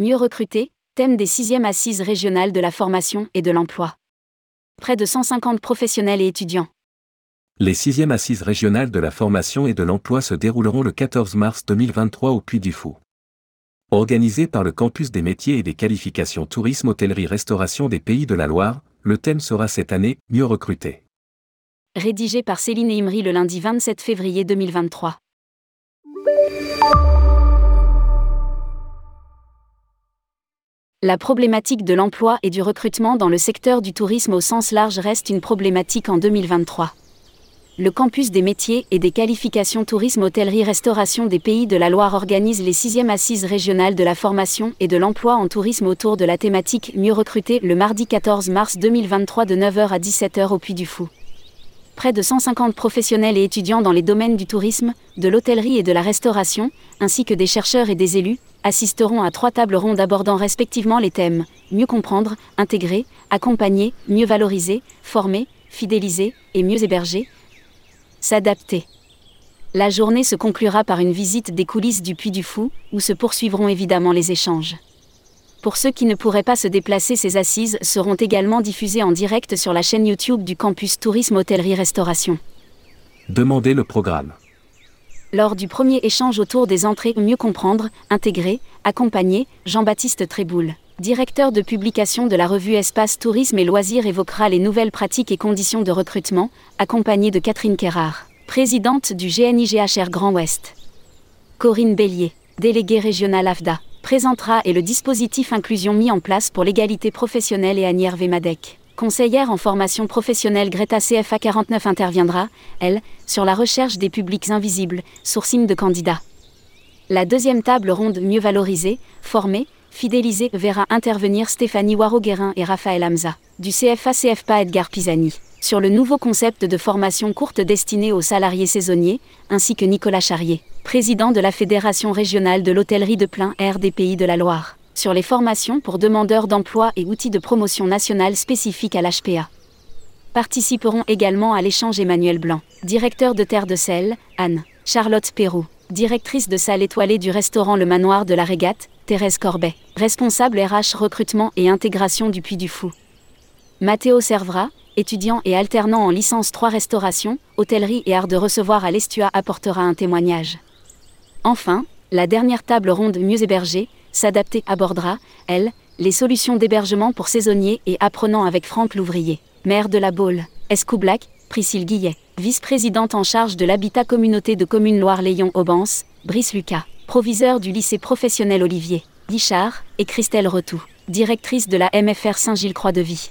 Mieux recruter, thème des 6e assises régionales de la formation et de l'emploi. Près de 150 professionnels et étudiants. Les 6e assises régionales de la formation et de l'emploi se dérouleront le 14 mars 2023 au Puy du Fou. Organisé par le campus des métiers et des qualifications tourisme hôtellerie restauration des pays de la Loire, le thème sera cette année Mieux recruter. Rédigé par Céline Imri le lundi 27 février 2023. La problématique de l'emploi et du recrutement dans le secteur du tourisme au sens large reste une problématique en 2023. Le campus des métiers et des qualifications tourisme hôtellerie restauration des pays de la Loire organise les 6e assises régionales de la formation et de l'emploi en tourisme autour de la thématique Mieux recruter le mardi 14 mars 2023 de 9h à 17h au Puy du Fou près de 150 professionnels et étudiants dans les domaines du tourisme, de l'hôtellerie et de la restauration, ainsi que des chercheurs et des élus, assisteront à trois tables rondes abordant respectivement les thèmes mieux comprendre, intégrer, accompagner, mieux valoriser, former, fidéliser et mieux héberger, s'adapter. La journée se conclura par une visite des coulisses du Puy du Fou, où se poursuivront évidemment les échanges. Pour ceux qui ne pourraient pas se déplacer, ces assises seront également diffusées en direct sur la chaîne YouTube du campus Tourisme Hôtellerie Restauration. Demandez le programme. Lors du premier échange autour des entrées Mieux comprendre, intégrer, accompagner, Jean-Baptiste Tréboul, directeur de publication de la revue Espace Tourisme et Loisirs, évoquera les nouvelles pratiques et conditions de recrutement, accompagné de Catherine Kerrard, présidente du GNIGHR Grand Ouest. Corinne Bélier, déléguée régionale AFDA présentera et le dispositif inclusion mis en place pour l'égalité professionnelle et Annie Vemadec. Conseillère en formation professionnelle Greta CFA 49 interviendra, elle, sur la recherche des publics invisibles, sourcing de candidats. La deuxième table ronde mieux valorisée, formée, fidélisée verra intervenir Stéphanie Waro-Guérin et Raphaël Hamza, du CFA CFPA Edgar Pisani, sur le nouveau concept de formation courte destinée aux salariés saisonniers, ainsi que Nicolas Charrier, président de la Fédération régionale de l'hôtellerie de plein air des Pays de la Loire, sur les formations pour demandeurs d'emploi et outils de promotion nationale spécifiques à l'HPA. Participeront également à l'échange Emmanuel Blanc, directeur de Terre de Sel, Anne, Charlotte Perrault, directrice de salle étoilée du restaurant Le Manoir de la Régate, Thérèse Corbet, responsable RH recrutement et intégration du Puy du Fou. Mathéo Servra, étudiant et alternant en licence 3 restauration, hôtellerie et art de recevoir à l'Estua apportera un témoignage. Enfin, la dernière table ronde Mieux héberger, s'adapter abordera, elle, les solutions d'hébergement pour saisonniers et apprenant avec Franck Louvrier, maire de la Baule, Escoublac, Priscille Guillet, vice-présidente en charge de l'habitat communauté de communes Loire-Léon-Aubance, Brice Lucas, proviseur du lycée professionnel Olivier, Guichard, et Christelle Retou, directrice de la MFR Saint-Gilles-Croix-de-Vie.